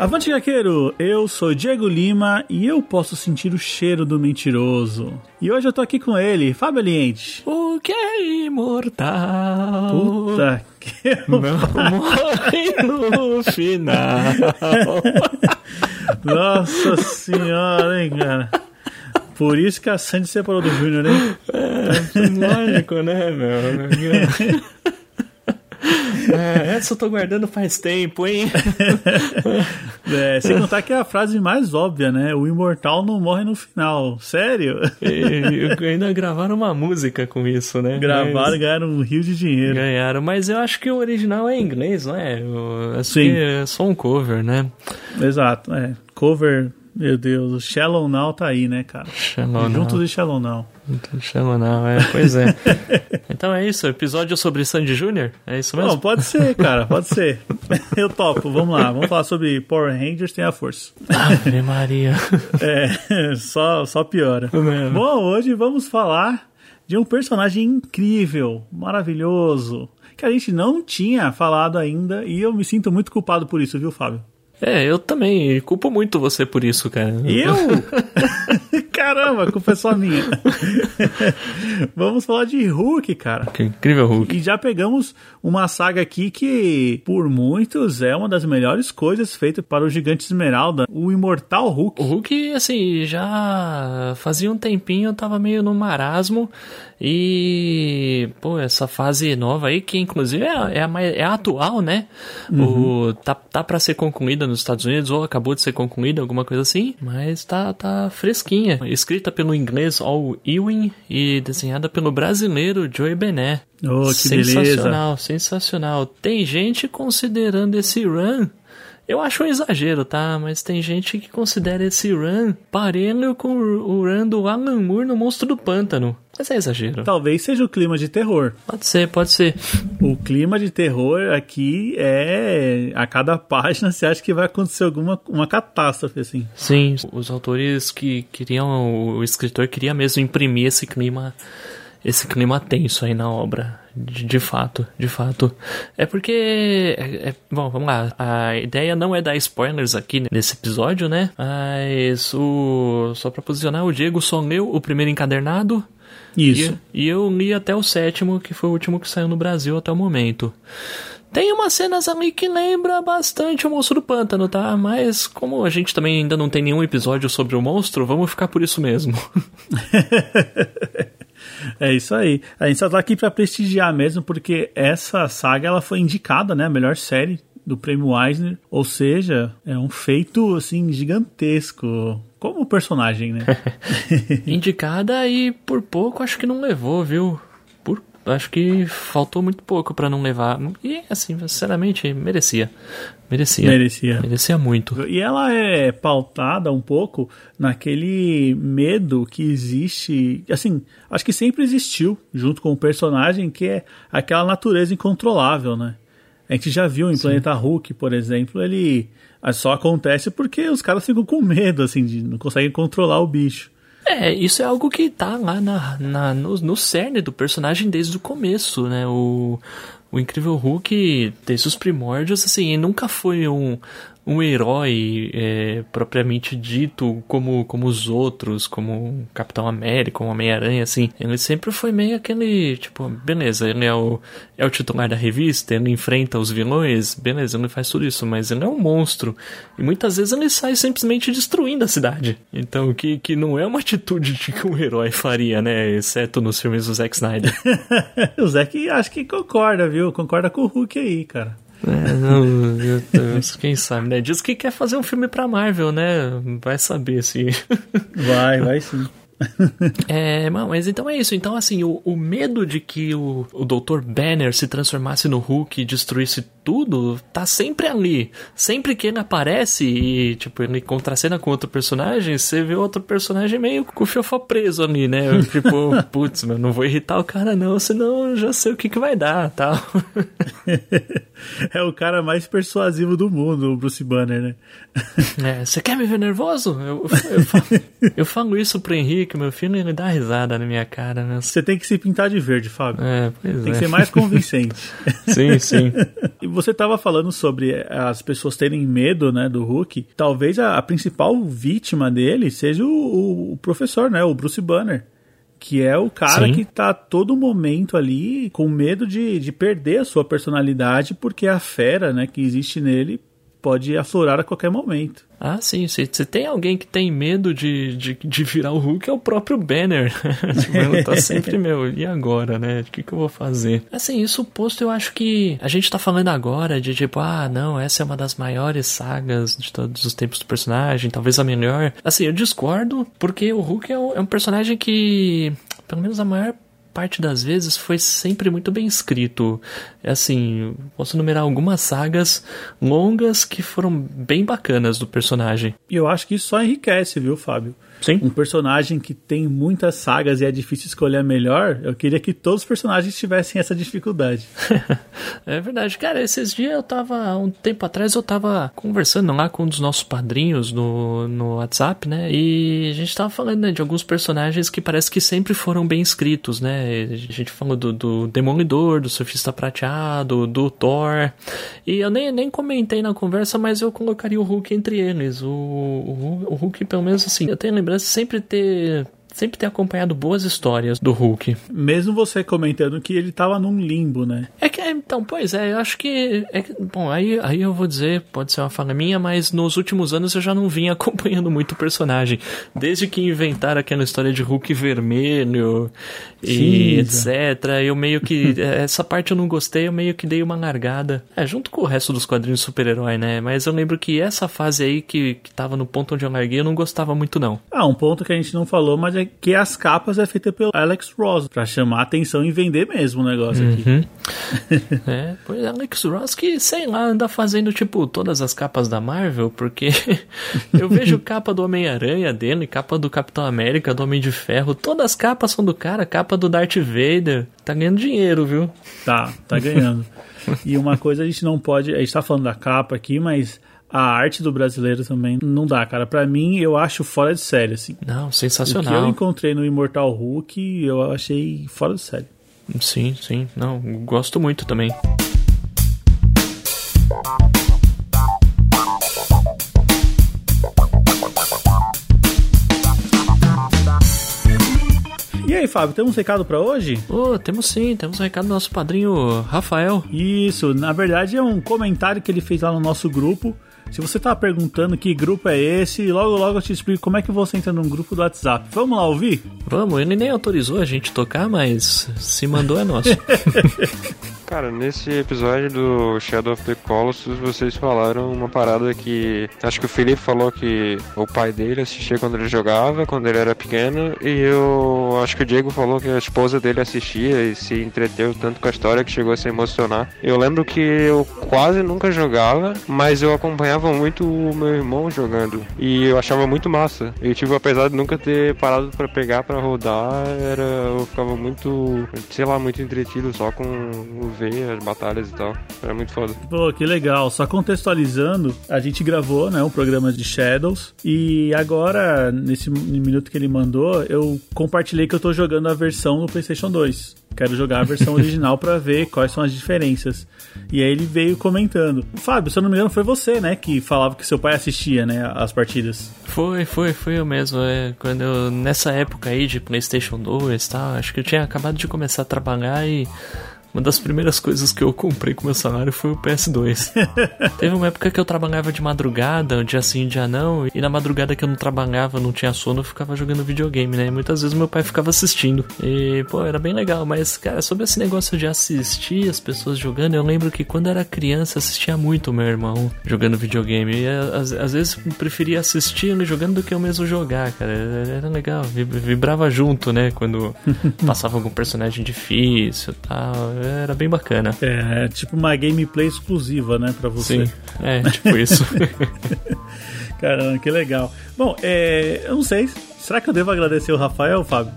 Avante Gaqueiro, eu sou Diego Lima e eu posso sentir o cheiro do mentiroso. E hoje eu tô aqui com ele, Fábio Aliente. O que é imortal? Puta que não morre no final. Nossa senhora, hein, cara. Por isso que a Sandy separou do Júnior, hein? É, lógico, né, meu? É, essa eu tô guardando faz tempo, hein? É, sem contar que é a frase mais óbvia, né? O imortal não morre no final. Sério? E, ainda gravaram uma música com isso, né? Gravaram mas... ganharam um rio de dinheiro. Ganharam, mas eu acho que o original é em inglês, não é? Eu, Sim. é só um cover, né? Exato, é. Cover meu Deus, o Shallow Now tá aí, né, cara? Shallow Juntos Now. de Shallow Now. Shallow Now, é, pois é. então é isso, episódio sobre Sandy Jr.? É isso mesmo? Não, pode ser, cara, pode ser. Eu topo, vamos lá, vamos falar sobre Power Rangers tem a força. Ave Maria. É, só, só piora. É Bom, hoje vamos falar de um personagem incrível, maravilhoso, que a gente não tinha falado ainda e eu me sinto muito culpado por isso, viu, Fábio? É, eu também. Culpo muito você por isso, cara. Eu? Caramba, a culpa é só minha. Vamos falar de Hulk, cara. Que incrível Hulk. E já pegamos uma saga aqui que, por muitos, é uma das melhores coisas feitas para o Gigante Esmeralda, o Imortal Hulk. O Hulk, assim, já fazia um tempinho, eu tava meio no marasmo. E, pô, essa fase nova aí, que inclusive é, é, a, é a atual, né? Uhum. O, tá, tá pra ser concluída nos Estados Unidos, ou acabou de ser concluída, alguma coisa assim, mas tá, tá fresquinha. Escrita pelo inglês Al Ewing e desenhada pelo brasileiro Joey Bené. Oh, que sensacional, beleza. sensacional. Tem gente considerando esse run eu acho um exagero, tá? Mas tem gente que considera esse run parelho com o run do Alan Moore no Monstro do Pântano. Mas é exagero. Talvez seja o clima de terror. Pode ser, pode ser. O clima de terror aqui é. A cada página você acha que vai acontecer alguma uma catástrofe, assim. Sim, os autores que queriam. O escritor queria mesmo imprimir esse clima esse clima tenso aí na obra. De, de fato, de fato. É porque. É, é, bom, vamos lá. A ideia não é dar spoilers aqui nesse episódio, né? Mas o. Só pra posicionar, o Diego só leu o primeiro encadernado. Isso. E, e eu li até o sétimo, que foi o último que saiu no Brasil até o momento. Tem umas cenas ali que lembra bastante o Monstro do Pântano, tá? Mas como a gente também ainda não tem nenhum episódio sobre o monstro, vamos ficar por isso mesmo. É isso aí. A gente só tá aqui para prestigiar mesmo, porque essa saga ela foi indicada, né? A melhor série do prêmio Eisner, ou seja, é um feito assim gigantesco como personagem, né? Indicada e por pouco acho que não levou, viu? Acho que faltou muito pouco para não levar. E, assim, sinceramente, merecia. Merecia. Merecia. Merecia muito. E ela é pautada um pouco naquele medo que existe. Assim, acho que sempre existiu, junto com o personagem, que é aquela natureza incontrolável, né? A gente já viu em Sim. Planeta Hulk, por exemplo, ele só acontece porque os caras ficam com medo, assim, de não conseguem controlar o bicho. É, isso é algo que tá lá na, na no, no cerne do personagem desde o começo, né? O, o Incrível Hulk, desde os primórdios, assim, nunca foi um, um herói é, propriamente dito como, como os outros, como Capitão América, como Homem-Aranha, assim. Ele sempre foi meio aquele, tipo, beleza, ele é o, é o titular da revista, ele enfrenta os vilões, beleza, ele faz tudo isso, mas ele é um monstro. E muitas vezes ele sai simplesmente destruindo a cidade. Então, que, que não é uma atitude que um herói faria, né? Exceto nos filmes do Zack Snyder. o Zack acho que concorda, viu? Concorda com o Hulk aí, cara. É, não, eu, eu, quem sabe, né? Diz que quer fazer um filme pra Marvel, né? Vai saber se. Vai, vai sim. é, mas então é isso. Então, assim, o, o medo de que o, o Dr. Banner se transformasse no Hulk e destruísse tudo, tá sempre ali. Sempre que ele aparece e, tipo, ele contracena com outro personagem, você vê outro personagem meio com o fiofó preso ali, né? tipo, putz, mas não vou irritar o cara não, senão eu já sei o que que vai dar, tal. é o cara mais persuasivo do mundo, o Bruce Banner, né? É, você quer me ver nervoso? Eu, eu, eu, falo, eu falo isso pro Henrique, meu filho, ele dá risada na minha cara. Né? Você tem que se pintar de verde, Fábio. É, pois tem é. que ser mais convincente. sim, sim. E você estava falando sobre as pessoas terem medo, né, do Hulk. Talvez a, a principal vítima dele seja o, o, professor, né, o Bruce Banner. Que é o cara Sim. que tá todo momento ali com medo de, de perder a sua personalidade, porque a fera, né, que existe nele pode aflorar a qualquer momento. Ah, sim. Se, se tem alguém que tem medo de, de, de virar o Hulk, é o próprio Banner. tipo, tá sempre, meu, e agora, né? O que, que eu vou fazer? Assim, isso posto, eu acho que a gente tá falando agora de tipo, ah, não, essa é uma das maiores sagas de todos os tempos do personagem, talvez a melhor. Assim, eu discordo, porque o Hulk é um, é um personagem que, pelo menos a maior parte das vezes foi sempre muito bem escrito. É assim, posso numerar algumas sagas longas que foram bem bacanas do personagem. E eu acho que isso só enriquece, viu, Fábio? Sim. Um personagem que tem muitas sagas e é difícil escolher a melhor, eu queria que todos os personagens tivessem essa dificuldade. é verdade. Cara, esses dias eu tava, um tempo atrás, eu tava conversando lá com um dos nossos padrinhos no, no WhatsApp, né? E a gente tava falando né, de alguns personagens que parece que sempre foram bem escritos, né? A gente falou do, do Demolidor, do Surfista Prateado, do Thor. E eu nem, nem comentei na conversa, mas eu colocaria o Hulk entre eles. O, o, o Hulk, pelo menos assim, eu tenho lembrado sempre ter sempre ter acompanhado boas histórias do Hulk. Mesmo você comentando que ele tava num limbo, né? É que, então, pois é, eu acho que. É, bom, aí, aí eu vou dizer, pode ser uma fala minha, mas nos últimos anos eu já não vinha acompanhando muito o personagem. Desde que inventaram aquela história de Hulk vermelho e etc. Eu meio que. essa parte eu não gostei, eu meio que dei uma largada. É, junto com o resto dos quadrinhos super-herói, né? Mas eu lembro que essa fase aí que, que tava no ponto onde eu larguei, eu não gostava muito, não. Ah, um ponto que a gente não falou, mas é que as capas é feita pelo Alex Ross, pra chamar atenção e vender mesmo o negócio uhum. aqui. é, pois Alex Ross que, sei lá, anda fazendo tipo todas as capas da Marvel, porque eu vejo capa do Homem-Aranha dele, capa do Capitão América, do Homem de Ferro, todas as capas são do cara, capa do Darth Vader. Tá ganhando dinheiro, viu? Tá, tá ganhando. e uma coisa a gente não pode, a gente tá falando da capa aqui, mas a arte do brasileiro também não dá, cara. Para mim, eu acho fora de série, assim. Não, sensacional. O que eu encontrei no Imortal Hulk, eu achei fora de série. Sim, sim. Não, gosto muito também. E aí, Fábio, temos um recado para hoje? Oh, temos sim, temos um recado do nosso padrinho Rafael. Isso, na verdade é um comentário que ele fez lá no nosso grupo se você tá perguntando que grupo é esse, logo logo eu te explico como é que você entra num grupo do WhatsApp. Vamos lá ouvir? Vamos, ele nem autorizou a gente tocar, mas se mandou é nosso. Cara, nesse episódio do Shadow of the Colossus, vocês falaram uma parada que. Acho que o Felipe falou que o pai dele assistia quando ele jogava, quando ele era pequeno, e eu acho que o Diego falou que a esposa dele assistia e se entreteu tanto com a história que chegou a se emocionar. Eu lembro que eu quase nunca jogava, mas eu acompanhava muito o meu irmão jogando, e eu achava muito massa. E tipo, apesar de nunca ter parado para pegar para rodar, era eu ficava muito, sei lá, muito entretido só com o ver as batalhas e tal. Era muito foda. Pô, que legal. Só contextualizando, a gente gravou, né, um programa de Shadows e agora, nesse minuto que ele mandou, eu compartilhei que eu tô jogando a versão no PlayStation 2. Quero jogar a versão original para ver quais são as diferenças. E aí ele veio comentando. Fábio, se eu não me engano, foi você, né, que falava que seu pai assistia, né, as partidas. Foi, foi, foi eu mesmo. É, quando eu, nessa época aí de PlayStation 2 e tal, acho que eu tinha acabado de começar a trabalhar e uma das primeiras coisas que eu comprei com meu salário foi o PS2. Teve uma época que eu trabalhava de madrugada, um dia sim, um dia não, e na madrugada que eu não trabalhava, não tinha sono, eu ficava jogando videogame, né? E muitas vezes meu pai ficava assistindo. E, pô, era bem legal, mas, cara, sobre esse negócio de assistir as pessoas jogando, eu lembro que quando era criança assistia muito o meu irmão jogando videogame. E às, às vezes preferia assistir ele jogando do que eu mesmo jogar, cara. Era legal, vibrava junto, né? Quando passava algum personagem difícil e tal. Era bem bacana. É, tipo uma gameplay exclusiva, né, pra você. Sim, é, tipo isso. Caramba, que legal. Bom, é, eu não sei. Será que eu devo agradecer o Rafael, Fábio?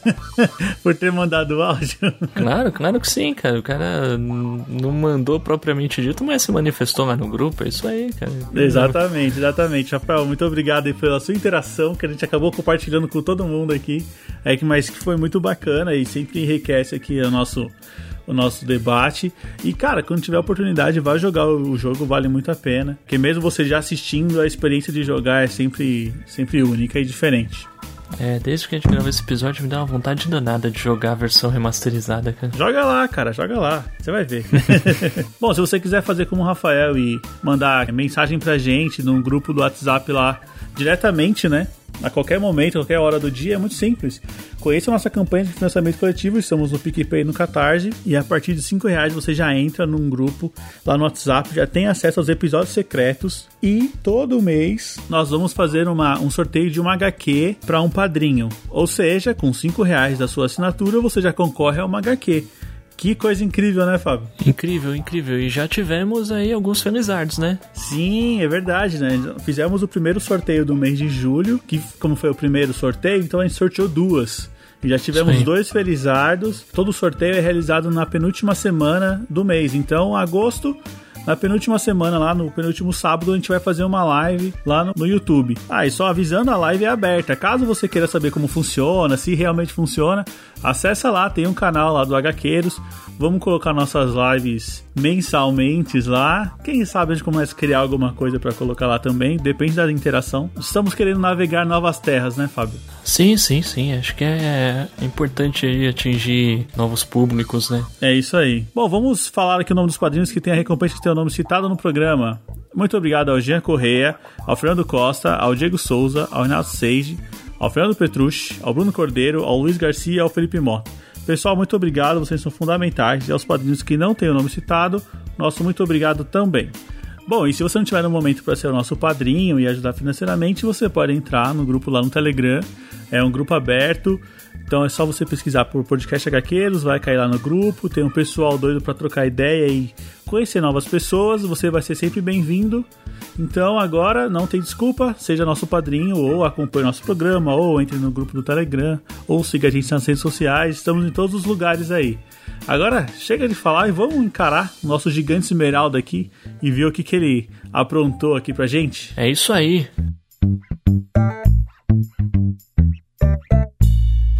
por ter mandado o áudio. Claro, claro que sim, cara. O cara não mandou propriamente dito, mas se manifestou lá no grupo. É isso aí, cara. Exatamente, exatamente. Rafael, muito obrigado aí pela sua interação, que a gente acabou compartilhando com todo mundo aqui. É que, mas que foi muito bacana e sempre enriquece aqui o nosso o nosso debate. E, cara, quando tiver oportunidade, vá jogar o jogo, vale muito a pena. Porque mesmo você já assistindo, a experiência de jogar é sempre, sempre única e diferente. É, desde que a gente gravou esse episódio, me dá uma vontade danada de jogar a versão remasterizada, cara. Joga lá, cara, joga lá. Você vai ver. Bom, se você quiser fazer como o Rafael e mandar mensagem pra gente num grupo do WhatsApp lá diretamente, né? A qualquer momento, qualquer hora do dia, é muito simples. Conheça a nossa campanha de financiamento coletivo, estamos no PicPay no Catarse, e a partir de 5 reais você já entra num grupo lá no WhatsApp, já tem acesso aos episódios secretos, e todo mês nós vamos fazer uma, um sorteio de uma HQ para um padrinho. Ou seja, com 5 reais da sua assinatura, você já concorre a uma HQ. Que coisa incrível, né, Fábio? Incrível, incrível. E já tivemos aí alguns felizardos, né? Sim, é verdade, né? Fizemos o primeiro sorteio do mês de julho, que como foi o primeiro sorteio, então a gente sorteou duas. E já tivemos dois felizardos. Todo o sorteio é realizado na penúltima semana do mês. Então, agosto na penúltima semana, lá no penúltimo sábado, a gente vai fazer uma live lá no, no YouTube. Ah, e só avisando, a live é aberta. Caso você queira saber como funciona, se realmente funciona, acessa lá, tem um canal lá do HQueiros. Vamos colocar nossas lives mensalmente lá. Quem sabe a gente começa a criar alguma coisa para colocar lá também, depende da interação. Estamos querendo navegar novas terras, né, Fábio? Sim, sim, sim. Acho que é importante aí atingir novos públicos, né? É isso aí. Bom, vamos falar aqui o nome dos quadrinhos que tem a recompensa que o nome citado no programa. Muito obrigado ao Jean Correia, ao Fernando Costa, ao Diego Souza, ao Renato Seiji, ao Fernando Petrucci, ao Bruno Cordeiro, ao Luiz Garcia e ao Felipe Mota. Pessoal, muito obrigado, vocês são fundamentais. E aos padrinhos que não têm o nome citado, nosso muito obrigado também. Bom, e se você não tiver no momento para ser o nosso padrinho e ajudar financeiramente, você pode entrar no grupo lá no Telegram. É um grupo aberto, então é só você pesquisar por podcast HQueiros, vai cair lá no grupo. Tem um pessoal doido para trocar ideia e conhecer novas pessoas. Você vai ser sempre bem-vindo. Então agora não tem desculpa, seja nosso padrinho, ou acompanhe nosso programa, ou entre no grupo do Telegram, ou siga a gente nas redes sociais, estamos em todos os lugares aí. Agora chega de falar e vamos encarar o nosso gigante esmeralda aqui e ver o que, que ele aprontou aqui pra gente. É isso aí.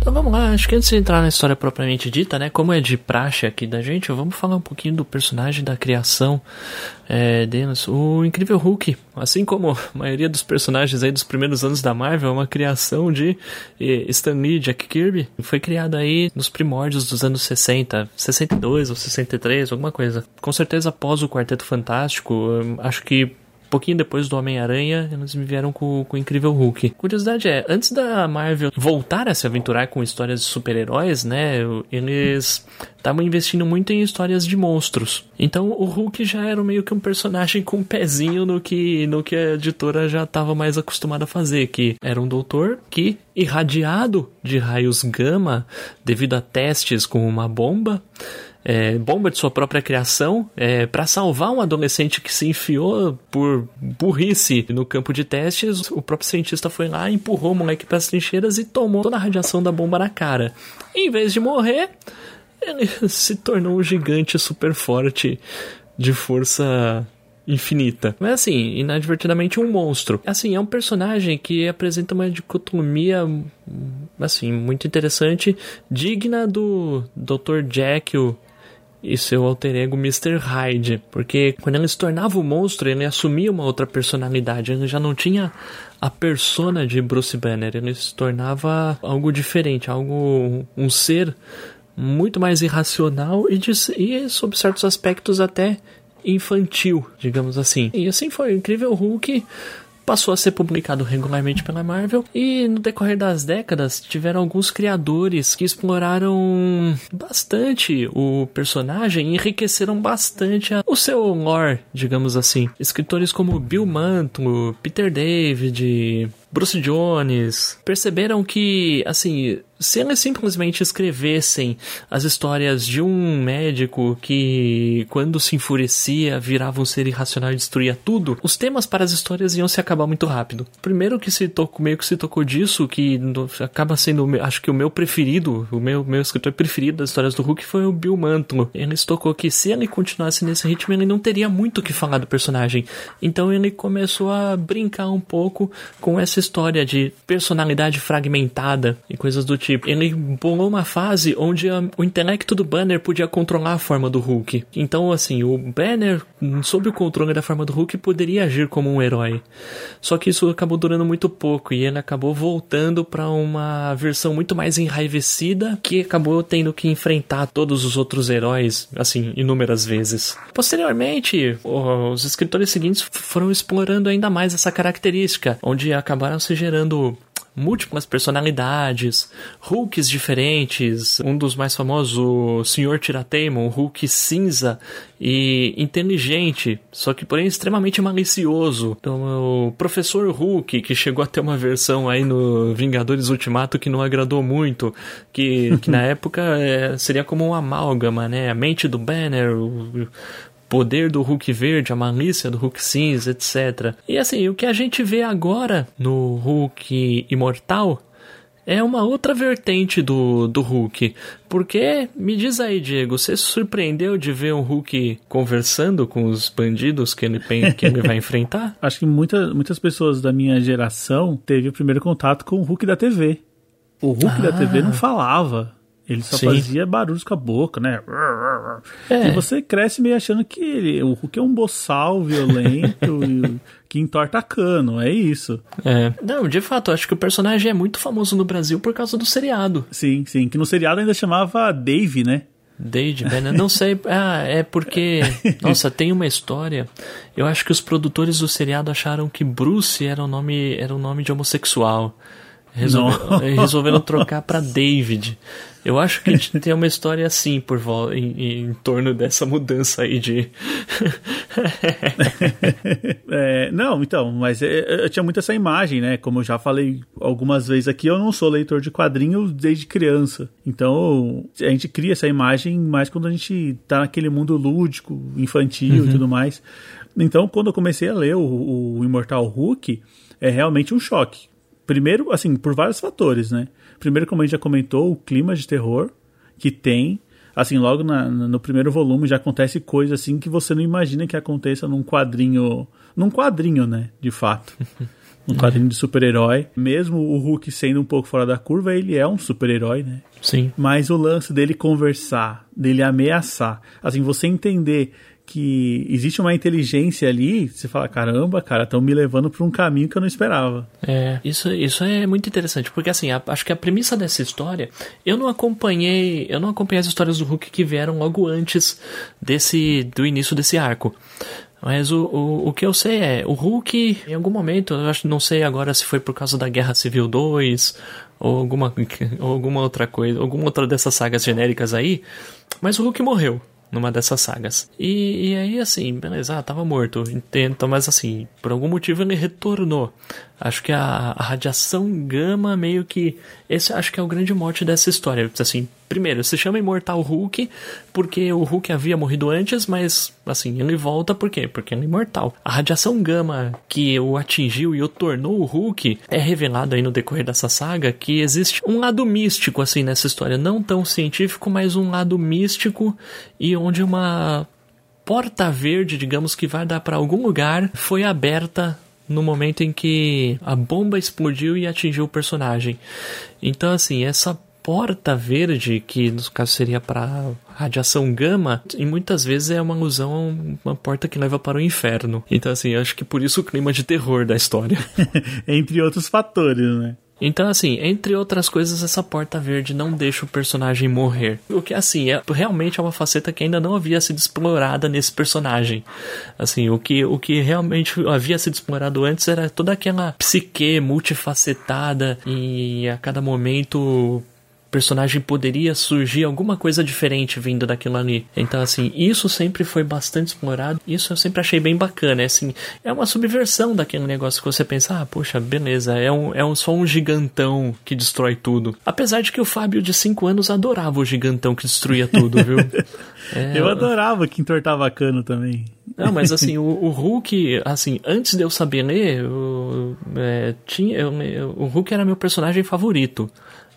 Então vamos lá, acho que antes de entrar na história propriamente dita, né, como é de praxe aqui da gente, vamos falar um pouquinho do personagem, da criação é, deles. O Incrível Hulk, assim como a maioria dos personagens aí dos primeiros anos da Marvel, é uma criação de Stan Lee, Jack Kirby, foi criado aí nos primórdios dos anos 60, 62 ou 63, alguma coisa. Com certeza após o Quarteto Fantástico, acho que pouquinho depois do Homem-Aranha, eles me vieram com, com o Incrível Hulk. Curiosidade é, antes da Marvel voltar a se aventurar com histórias de super-heróis, né, eles estavam investindo muito em histórias de monstros. Então o Hulk já era meio que um personagem com um pezinho no que, no que a editora já estava mais acostumada a fazer, que era um doutor que, irradiado de raios gama devido a testes com uma bomba, é, bomba de sua própria criação é, para salvar um adolescente que se enfiou por burrice no campo de testes. O próprio cientista foi lá, empurrou o moleque para as trincheiras e tomou toda a radiação da bomba na cara. em vez de morrer, ele se tornou um gigante super forte de força infinita. Mas assim, inadvertidamente um monstro. Assim, é um personagem que apresenta uma dicotomia assim, muito interessante, digna do Dr. Jekyll e seu alter ego Mr. Hyde, porque quando ele se tornava o monstro, ele assumia uma outra personalidade, ele já não tinha a persona de Bruce Banner, ele se tornava algo diferente, algo um ser muito mais irracional e, de, e sob certos aspectos até infantil, digamos assim. E assim foi. O Incrível Hulk passou a ser publicado regularmente pela Marvel e no decorrer das décadas tiveram alguns criadores que exploraram bastante o personagem e enriqueceram bastante o seu lore, digamos assim. Escritores como Bill Mantlo, Peter David, Bruce Jones perceberam que, assim, se eles simplesmente escrevessem as histórias de um médico que, quando se enfurecia, virava um ser irracional e destruía tudo, os temas para as histórias iam se acabar muito rápido. Primeiro que se tocou, meio que se tocou disso, que acaba sendo, acho que o meu preferido, o meu, meu escritor preferido das histórias do Hulk foi o Bill Mantlo. Ele se tocou que se ele continuasse nesse ritmo, ele não teria muito o que falar do personagem. Então ele começou a brincar um pouco com essa história de personalidade fragmentada e coisas do tipo. Ele bolou uma fase onde a, o intelecto do Banner podia controlar a forma do Hulk. Então, assim, o Banner, sob o controle da forma do Hulk, poderia agir como um herói. Só que isso acabou durando muito pouco e ele acabou voltando para uma versão muito mais enraivecida que acabou tendo que enfrentar todos os outros heróis, assim, inúmeras vezes. Posteriormente, os escritores seguintes foram explorando ainda mais essa característica, onde acabaram se gerando múltiplas personalidades, Hulks diferentes, um dos mais famosos, o Sr. Tirateimon, um Hulk cinza e inteligente, só que porém extremamente malicioso. Então, o Professor Hulk, que chegou a ter uma versão aí no Vingadores Ultimato que não agradou muito, que, que na época é, seria como um amálgama, né? A mente do Banner, o, poder do Hulk verde, a malícia do Hulk cinza, etc. E assim, o que a gente vê agora no Hulk imortal é uma outra vertente do, do Hulk. Porque, me diz aí, Diego, você se surpreendeu de ver um Hulk conversando com os bandidos que ele, que ele vai enfrentar? Acho que muita, muitas pessoas da minha geração teve o primeiro contato com o Hulk da TV. O Hulk ah. da TV não falava. Ele só Sim. fazia barulhos com a boca, né? É. E você cresce meio achando que ele, o Hulk é um boçal violento e, que entorta cano, é isso. É. Não, de fato, acho que o personagem é muito famoso no Brasil por causa do seriado. Sim, sim. Que no seriado ainda chamava Dave, né? Dave Banner, não sei, ah, é porque, nossa, tem uma história. Eu acho que os produtores do seriado acharam que Bruce era o nome, era o nome de homossexual. Resolve, resolveram trocar para David. Eu acho que tem uma história assim por em, em torno dessa mudança aí de. é, não, então, mas eu, é, eu tinha muito essa imagem, né? Como eu já falei algumas vezes aqui, eu não sou leitor de quadrinhos desde criança. Então, a gente cria essa imagem mais quando a gente tá naquele mundo lúdico, infantil uhum. e tudo mais. Então, quando eu comecei a ler o, o Imortal Hulk, é realmente um choque. Primeiro, assim, por vários fatores, né? Primeiro, como a gente já comentou, o clima de terror que tem. Assim, logo na, no primeiro volume já acontece coisa assim que você não imagina que aconteça num quadrinho. Num quadrinho, né? De fato. um quadrinho de super-herói. Mesmo o Hulk sendo um pouco fora da curva, ele é um super-herói, né? Sim. Mas o lance dele conversar, dele ameaçar, assim, você entender que existe uma inteligência ali, você fala, caramba, cara, estão me levando para um caminho que eu não esperava. É, isso, isso é muito interessante, porque assim, a, acho que a premissa dessa história, eu não acompanhei, eu não acompanhei as histórias do Hulk que vieram logo antes desse do início desse arco. Mas o, o, o que eu sei é, o Hulk, em algum momento, eu acho, não sei agora se foi por causa da Guerra Civil 2 ou alguma, ou alguma outra coisa, alguma outra dessas sagas genéricas aí, mas o Hulk morreu numa dessas sagas. E, e aí, assim, beleza, ah, tava morto, entendo, mas assim, por algum motivo ele retornou. Acho que a, a, radiação gama meio que. Esse acho que é o grande mote dessa história. Assim, primeiro, se chama Imortal Hulk porque o Hulk havia morrido antes, mas assim, ele volta por quê? Porque ele é imortal. A radiação gama que o atingiu e o tornou o Hulk é revelado aí no decorrer dessa saga que existe um lado místico assim nessa história, não tão científico, mas um lado místico e onde uma porta verde, digamos que vai dar para algum lugar, foi aberta no momento em que a bomba explodiu e atingiu o personagem. Então, assim, essa porta verde, que no caso seria para radiação gama, e muitas vezes é uma alusão a uma porta que leva para o inferno. Então, assim, acho que por isso o clima de terror da história. Entre outros fatores, né? Então, assim, entre outras coisas, essa porta verde não deixa o personagem morrer. O que, assim, é, realmente é uma faceta que ainda não havia sido explorada nesse personagem. Assim, o que, o que realmente havia sido explorado antes era toda aquela psique multifacetada e a cada momento personagem poderia surgir alguma coisa diferente vindo daquilo ali. Então, assim, isso sempre foi bastante explorado. Isso eu sempre achei bem bacana. É, assim, é uma subversão daquele negócio que você pensa, ah, poxa, beleza, é, um, é um, só um gigantão que destrói tudo. Apesar de que o Fábio de 5 anos adorava o gigantão que destruía tudo, viu? É, eu adorava que entortava cano também. Não, mas assim, o, o, Hulk, assim, antes de eu saber ler, é, tinha, eu, o Hulk era meu personagem favorito.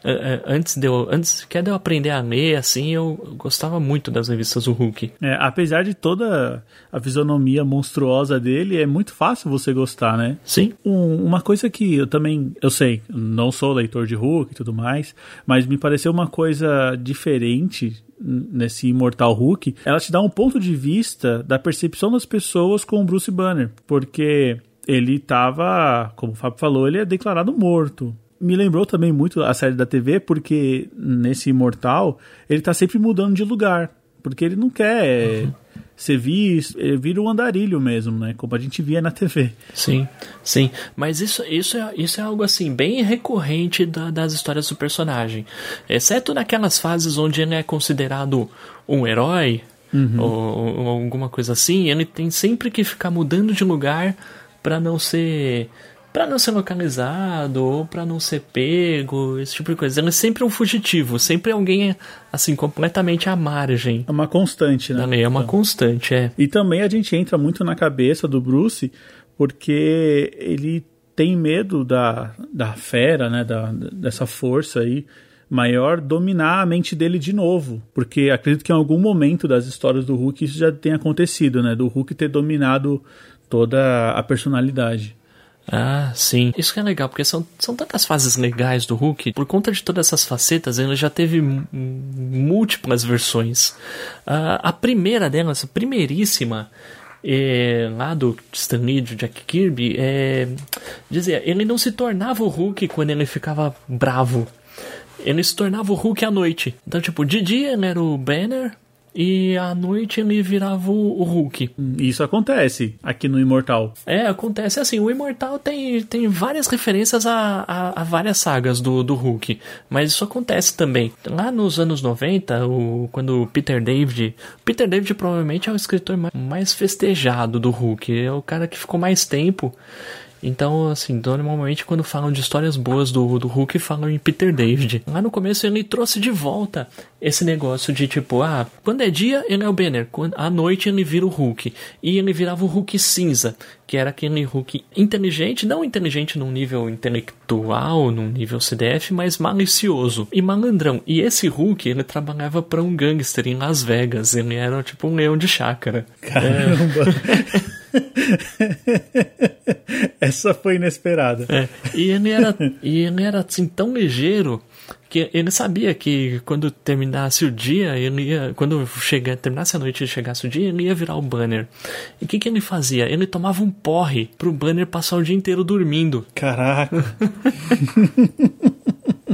É, é, antes de eu, antes quer de eu aprender a ler, assim, eu gostava muito das revistas do Hulk. É, apesar de toda a fisionomia monstruosa dele, é muito fácil você gostar, né? Sim. Um, uma coisa que eu também, eu sei, não sou leitor de Hulk e tudo mais, mas me pareceu uma coisa diferente nesse Imortal Hulk, ela te dá um ponto de vista da percepção das pessoas com o Bruce Banner, porque ele estava, como o Fábio falou, ele é declarado morto me lembrou também muito a série da TV, porque nesse Imortal ele tá sempre mudando de lugar. Porque ele não quer uhum. ser visto, ele vira um andarilho mesmo, né? Como a gente via na TV. Sim, sim. Mas isso, isso, é, isso é algo assim, bem recorrente da, das histórias do personagem. Exceto naquelas fases onde ele é considerado um herói, uhum. ou, ou alguma coisa assim, ele tem sempre que ficar mudando de lugar para não ser para não ser localizado ou para não ser pego, esse tipo de coisa. Ele é sempre um fugitivo, sempre alguém assim completamente à margem. É uma constante, né? É uma então. constante, é. E também a gente entra muito na cabeça do Bruce porque ele tem medo da, da fera, né, da, dessa força aí maior dominar a mente dele de novo, porque acredito que em algum momento das histórias do Hulk isso já tenha acontecido, né, do Hulk ter dominado toda a personalidade. Ah, sim. Isso que é legal, porque são, são tantas fases legais do Hulk. Por conta de todas essas facetas, ele já teve múltiplas versões. Uh, a primeira delas, a primeiríssima, é, lá do Stan Lee, do Jack Kirby, é, dizia, ele não se tornava o Hulk quando ele ficava bravo. Ele se tornava o Hulk à noite. Então, tipo, de dia ele era o Banner, e à noite ele virava o, Hulk. Isso acontece aqui no Imortal. É, acontece assim. O Imortal tem, tem várias referências a, a, a, várias sagas do, do Hulk, mas isso acontece também. Lá nos anos 90, o, quando o Peter David. Peter David provavelmente é o escritor mais festejado do Hulk, é o cara que ficou mais tempo. Então, assim, normalmente quando falam de histórias boas do, do Hulk, falam em Peter David. Lá no começo ele trouxe de volta esse negócio de tipo, ah, quando é dia ele é o Banner, quando, à noite ele vira o Hulk. E ele virava o Hulk cinza, que era aquele Hulk inteligente, não inteligente num nível intelectual, num nível CDF, mas malicioso e malandrão. E esse Hulk, ele trabalhava para um gangster em Las Vegas, ele era tipo um leão de chácara. Caramba! É... Essa foi inesperada. É, e ele era, e ele era assim tão ligeiro que ele sabia que quando terminasse o dia, ele ia, quando chegar, terminasse a noite e chegasse o dia, ele ia virar o banner. E o que, que ele fazia? Ele tomava um porre pro banner passar o dia inteiro dormindo. Caraca!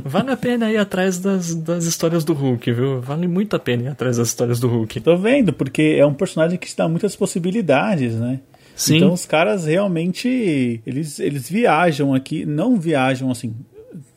Vale a pena ir atrás das, das histórias do Hulk, viu? Vale muito a pena ir atrás das histórias do Hulk. Tô vendo, porque é um personagem que te dá muitas possibilidades, né? Sim. Então os caras realmente eles, eles viajam aqui, não viajam assim.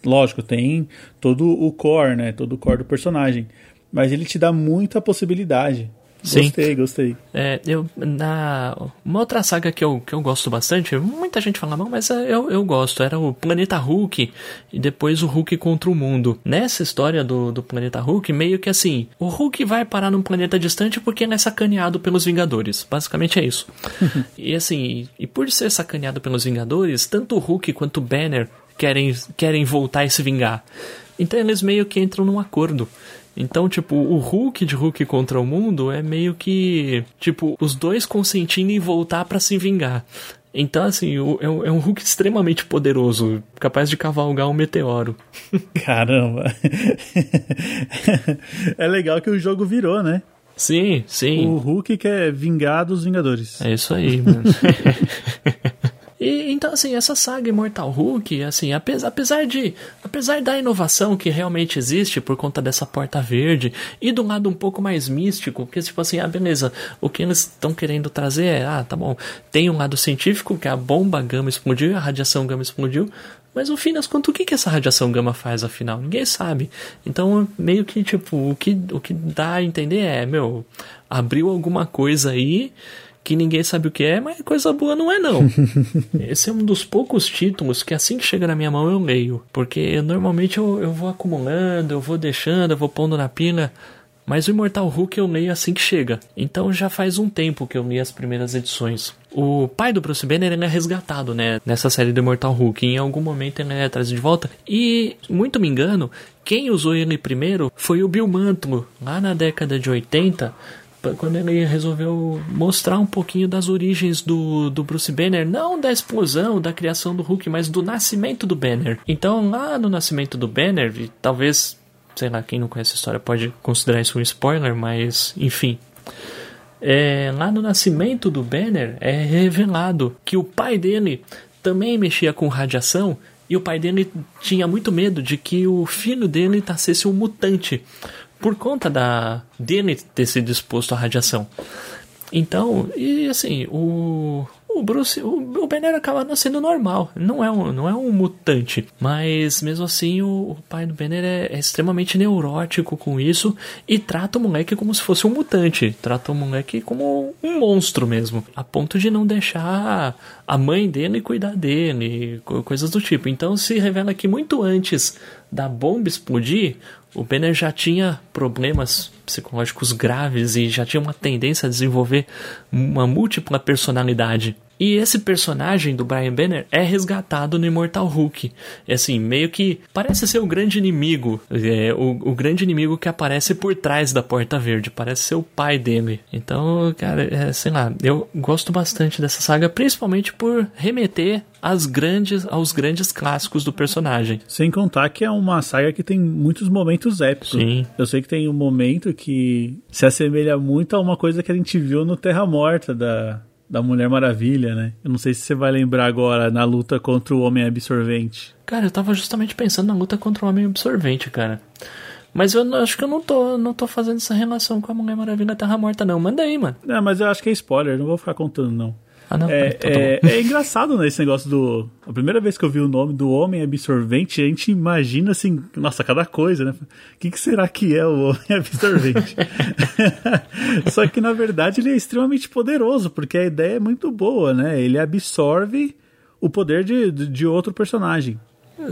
Lógico, tem todo o core, né? Todo o core do personagem. Mas ele te dá muita possibilidade. Sim. Gostei, gostei. É, eu, na, uma outra saga que eu, que eu gosto bastante, muita gente fala mal, mas é, eu, eu gosto, era o Planeta Hulk e depois o Hulk contra o mundo. Nessa história do, do Planeta Hulk, meio que assim, o Hulk vai parar num planeta distante porque ele é sacaneado pelos Vingadores. Basicamente é isso. e assim, e por ser sacaneado pelos Vingadores, tanto o Hulk quanto o Banner querem, querem voltar e se vingar. Então eles meio que entram num acordo. Então, tipo, o Hulk de Hulk contra o mundo é meio que, tipo, os dois consentindo em voltar para se vingar. Então, assim, é um Hulk extremamente poderoso, capaz de cavalgar um meteoro. Caramba! é legal que o jogo virou, né? Sim, sim. O Hulk quer vingar dos Vingadores. É isso aí, mano. E então assim, essa saga Immortal Hulk, assim, apesar, apesar de apesar da inovação que realmente existe por conta dessa porta verde e do lado um pouco mais místico, que tipo assim, ah, beleza, o que eles estão querendo trazer é, ah, tá bom, tem um lado científico que a bomba gama explodiu, a radiação gama explodiu, mas no fim das contas, o que, que essa radiação gama faz afinal? Ninguém sabe. Então, meio que, tipo, o que, o que dá a entender é, meu, abriu alguma coisa aí que ninguém sabe o que é, mas coisa boa não é não. Esse é um dos poucos títulos que assim que chega na minha mão eu leio. Porque normalmente eu, eu vou acumulando, eu vou deixando, eu vou pondo na pila. Mas o Imortal Hulk eu leio assim que chega. Então já faz um tempo que eu li as primeiras edições. O pai do Bruce Banner ele é resgatado, né? Nessa série do Imortal Hulk. Em algum momento ele é trazido de volta. E, muito me engano, quem usou ele primeiro foi o Bill Mantlo, lá na década de 80 quando ele resolveu mostrar um pouquinho das origens do, do Bruce Banner, não da explosão, da criação do Hulk, mas do nascimento do Banner. Então, lá no nascimento do Banner, talvez sei lá, quem não conhece a história pode considerar isso um spoiler, mas enfim. É, lá no nascimento do Banner é revelado que o pai dele também mexia com radiação e o pai dele tinha muito medo de que o filho dele nascesse um mutante por conta da dele ter sido exposto à radiação. Então, e assim, o, o Bruce, o, o Banner acaba nascendo normal. Não é um, não é um mutante. Mas mesmo assim, o, o pai do Banner é, é, extremamente neurótico com isso e trata o moleque como se fosse um mutante. Trata o moleque como um monstro mesmo. A ponto de não deixar a mãe dele cuidar dele, coisas do tipo. Então se revela que muito antes da bomba explodir, o Banner já tinha problemas psicológicos graves e já tinha uma tendência a desenvolver uma múltipla personalidade. E esse personagem do Brian Banner é resgatado no Immortal Hulk. É assim, meio que parece ser o grande inimigo. É, o, o grande inimigo que aparece por trás da Porta Verde. Parece ser o pai dele. Então, cara, é, sei lá, eu gosto bastante dessa saga, principalmente por remeter às grandes, aos grandes clássicos do personagem. Sem contar que é uma saga que tem muitos momentos épicos. Sim. Eu sei que tem um momento que se assemelha muito a uma coisa que a gente viu no Terra Morta da, da Mulher Maravilha, né? Eu não sei se você vai lembrar agora na luta contra o Homem Absorvente. Cara, eu tava justamente pensando na luta contra o Homem Absorvente, cara. Mas eu acho que eu não tô, não tô fazendo essa relação com a Mulher Maravilha Terra Morta, não. Manda aí, mano. É, mas eu acho que é spoiler, não vou ficar contando, não. Ah, não, é, tá, é, é, engraçado, né, esse negócio do. A primeira vez que eu vi o nome do Homem Absorvente, a gente imagina assim, nossa, cada coisa, né? O que, que será que é o Homem Absorvente? Só que na verdade ele é extremamente poderoso, porque a ideia é muito boa, né? Ele absorve o poder de, de outro personagem.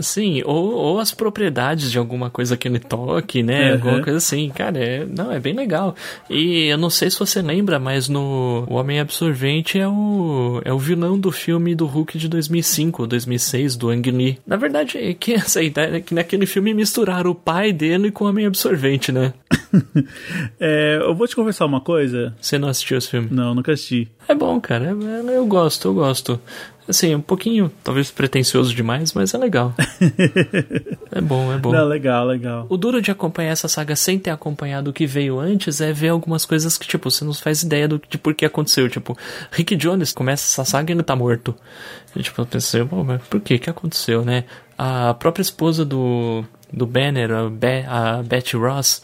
Sim, ou, ou as propriedades de alguma coisa que ele toque, né? Uhum. Alguma coisa assim. Cara, é, não, é bem legal. E eu não sei se você lembra, mas no O Homem Absorvente é o, é o vilão do filme do Hulk de 2005, 2006, do Ang Lee. Na verdade, é que essa ideia é que naquele filme misturaram o pai dele com o Homem Absorvente, né? é, eu vou te confessar uma coisa. Você não assistiu esse filme? Não, nunca assisti. É bom, cara. É, eu gosto, eu gosto. Assim, um pouquinho, talvez pretencioso demais, mas é legal. é bom, é bom. Não, legal, legal. O duro de acompanhar essa saga sem ter acompanhado o que veio antes é ver algumas coisas que, tipo, você não faz ideia do, de por que aconteceu. Tipo, Rick Jones começa essa saga e ele tá morto. E, tipo, eu pensei, pô, mas por que que aconteceu, né? A própria esposa do, do Banner, a, Be a Betty Ross,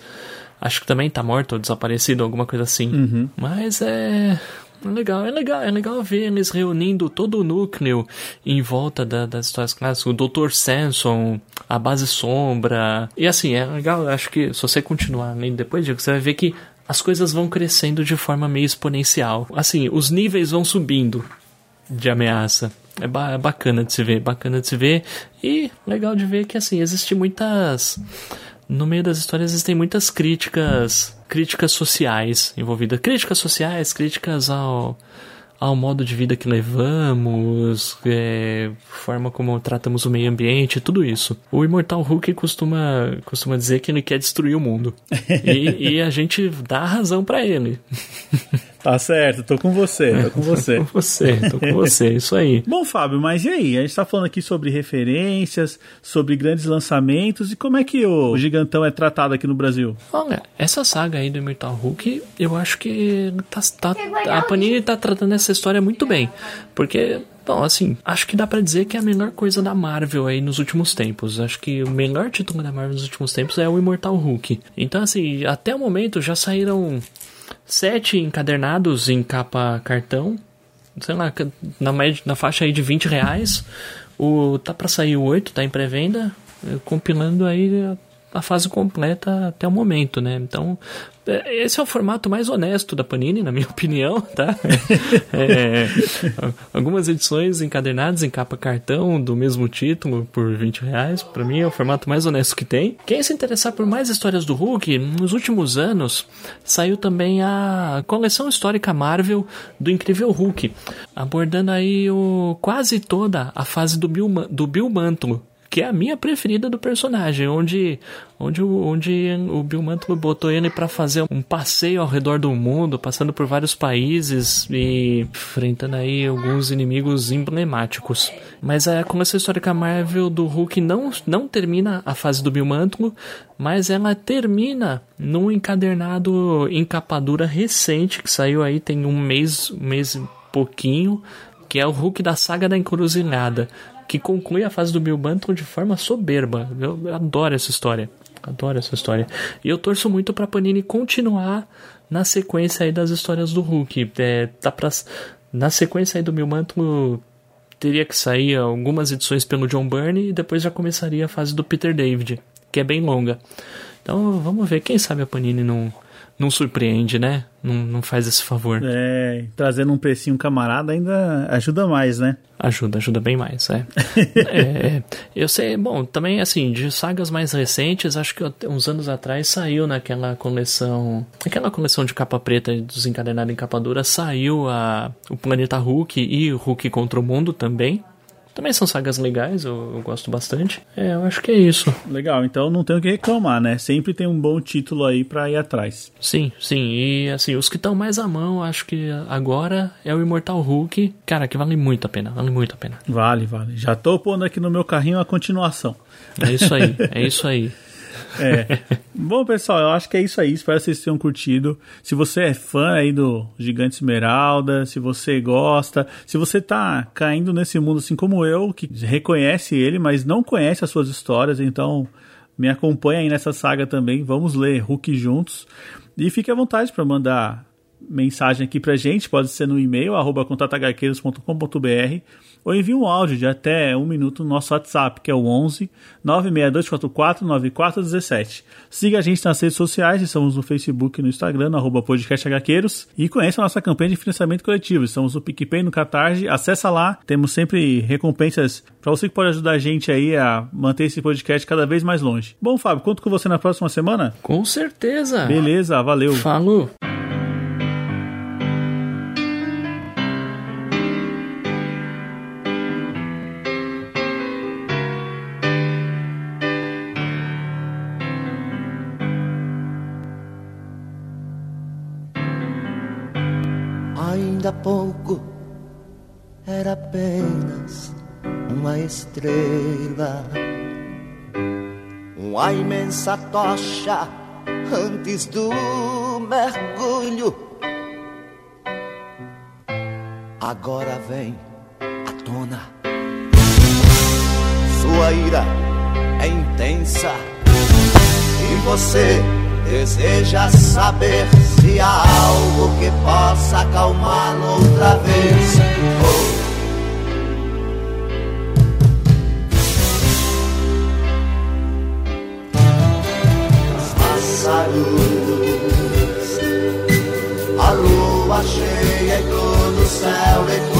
acho que também tá morta ou desaparecida, alguma coisa assim. Uhum. Mas é é legal, é legal, é legal ver eles reunindo todo o núcleo em volta da, das histórias clássicas, o Dr. Samson, a base sombra. E assim, é legal, acho que se você continuar lendo depois disso, você vai ver que as coisas vão crescendo de forma meio exponencial. Assim, os níveis vão subindo de ameaça. É, ba é bacana de se ver, bacana de se ver. E legal de ver que assim, existe muitas no meio das histórias existem muitas críticas, críticas sociais envolvidas, críticas sociais, críticas ao ao modo de vida que levamos, é, forma como tratamos o meio ambiente, tudo isso. O Imortal Hulk costuma, costuma dizer que ele quer destruir o mundo. e, e a gente dá razão para ele. Tá certo, tô com você, tô com você. tô com você, tô com você, isso aí. Bom, Fábio, mas e aí? A gente tá falando aqui sobre referências, sobre grandes lançamentos e como é que o Gigantão é tratado aqui no Brasil? Olha, essa saga aí do Immortal Hulk, eu acho que tá, tá, a Panini tá tratando essa história muito bem. Porque Bom, assim, acho que dá para dizer que é a melhor coisa da Marvel aí nos últimos tempos. Acho que o melhor título da Marvel nos últimos tempos é o Imortal Hulk. Então, assim, até o momento já saíram sete encadernados em capa cartão. Sei lá, na, média, na faixa aí de 20 reais. O, tá para sair o 8, tá em pré-venda. Compilando aí a fase completa até o momento, né? Então, é, esse é o formato mais honesto da Panini, na minha opinião, tá? é, algumas edições encadernadas em capa cartão do mesmo título por 20 reais, pra mim é o formato mais honesto que tem. Quem se interessar por mais histórias do Hulk, nos últimos anos saiu também a coleção histórica Marvel do Incrível Hulk, abordando aí o, quase toda a fase do Bill, do Bill Mantlo, que é a minha preferida do personagem, onde onde, onde o Bill Mantlo botou ele para fazer um passeio ao redor do mundo, passando por vários países e enfrentando aí alguns inimigos emblemáticos. Mas a coleção histórica Marvel do Hulk não, não termina a fase do Bill Mantlo, mas ela termina num encadernado encapadura recente que saiu aí tem um mês, um mês pouquinho, que é o Hulk da saga da encruzilhada que conclui a fase do Bill Banton de forma soberba. Eu, eu adoro essa história. Adoro essa história. E eu torço muito pra Panini continuar na sequência aí das histórias do Hulk. É, tá pra, na sequência aí do Bill Banton teria que sair algumas edições pelo John Byrne e depois já começaria a fase do Peter David, que é bem longa. Então vamos ver, quem sabe a Panini não não surpreende, né? Não, não faz esse favor. É, trazendo um precinho camarada ainda ajuda mais, né? Ajuda, ajuda bem mais, é. é. Eu sei, bom, também assim, de sagas mais recentes, acho que uns anos atrás saiu naquela coleção, aquela coleção de capa preta dos em capa dura, saiu a, o Planeta Hulk e o Hulk contra o Mundo também, também são sagas legais, eu, eu, gosto bastante. É, eu acho que é isso. Legal, então não tem o que reclamar, né? Sempre tem um bom título aí pra ir atrás. Sim, sim. E assim, os que estão mais à mão, acho que agora é o Imortal Hulk. Cara, que vale muito a pena, vale muito a pena. Vale, vale. Já tô pondo aqui no meu carrinho a continuação. É isso aí, é isso aí. É. Bom, pessoal, eu acho que é isso aí. Espero que vocês tenham curtido. Se você é fã aí do Gigante Esmeralda, se você gosta, se você tá caindo nesse mundo assim como eu, que reconhece ele, mas não conhece as suas histórias, então me acompanha aí nessa saga também. Vamos ler Hulk juntos. E fique à vontade para mandar mensagem aqui pra gente, pode ser no e-mail, arroba contatahqueiros.com.br ou envie um áudio de até um minuto no nosso WhatsApp, que é o 11 96244 9417. Siga a gente nas redes sociais, estamos no Facebook e no Instagram, no arroba podcasthqueiros, e conheça a nossa campanha de financiamento coletivo, estamos no PicPay no Catarse, acessa lá, temos sempre recompensas para você que pode ajudar a gente aí a manter esse podcast cada vez mais longe. Bom, Fábio, conto com você na próxima semana? Com certeza! Beleza, valeu! Falou! Ainda há pouco era apenas uma estrela, uma imensa tocha antes do mergulho. Agora vem à tona, sua ira é intensa e você Deseja saber se há algo que possa acalmá-lo outra vez. Oh. pássaros, a lua cheia e todo o céu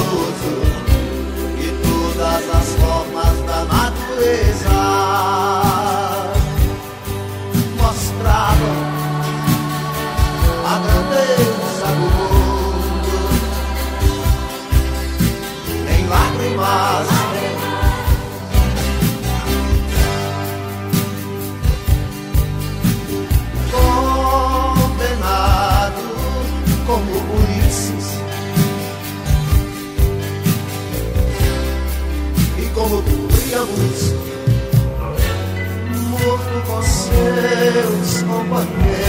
seus companheiros.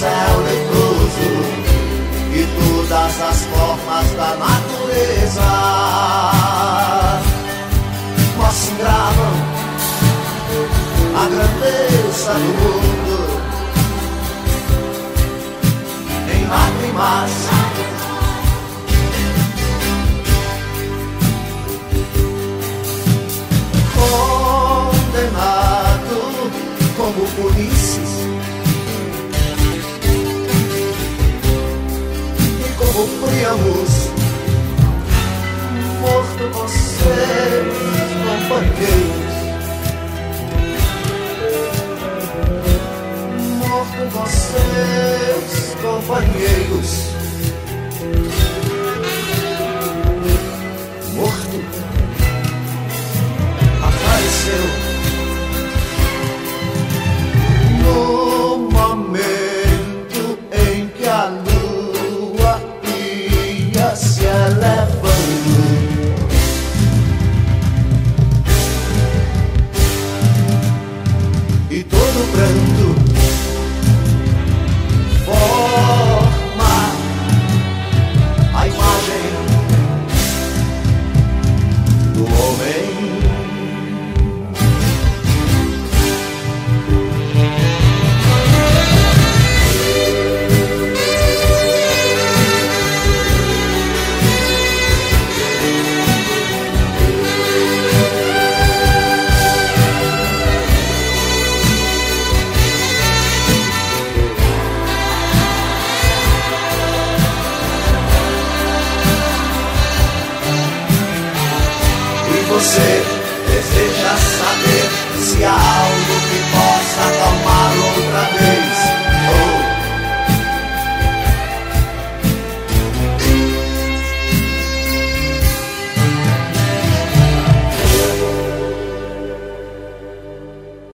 céu leitoso e todas as formas da natureza mostram a grandeza do mundo em lágrimas. sonhamos. Morto vocês, companheiros. Morto vocês, companheiros.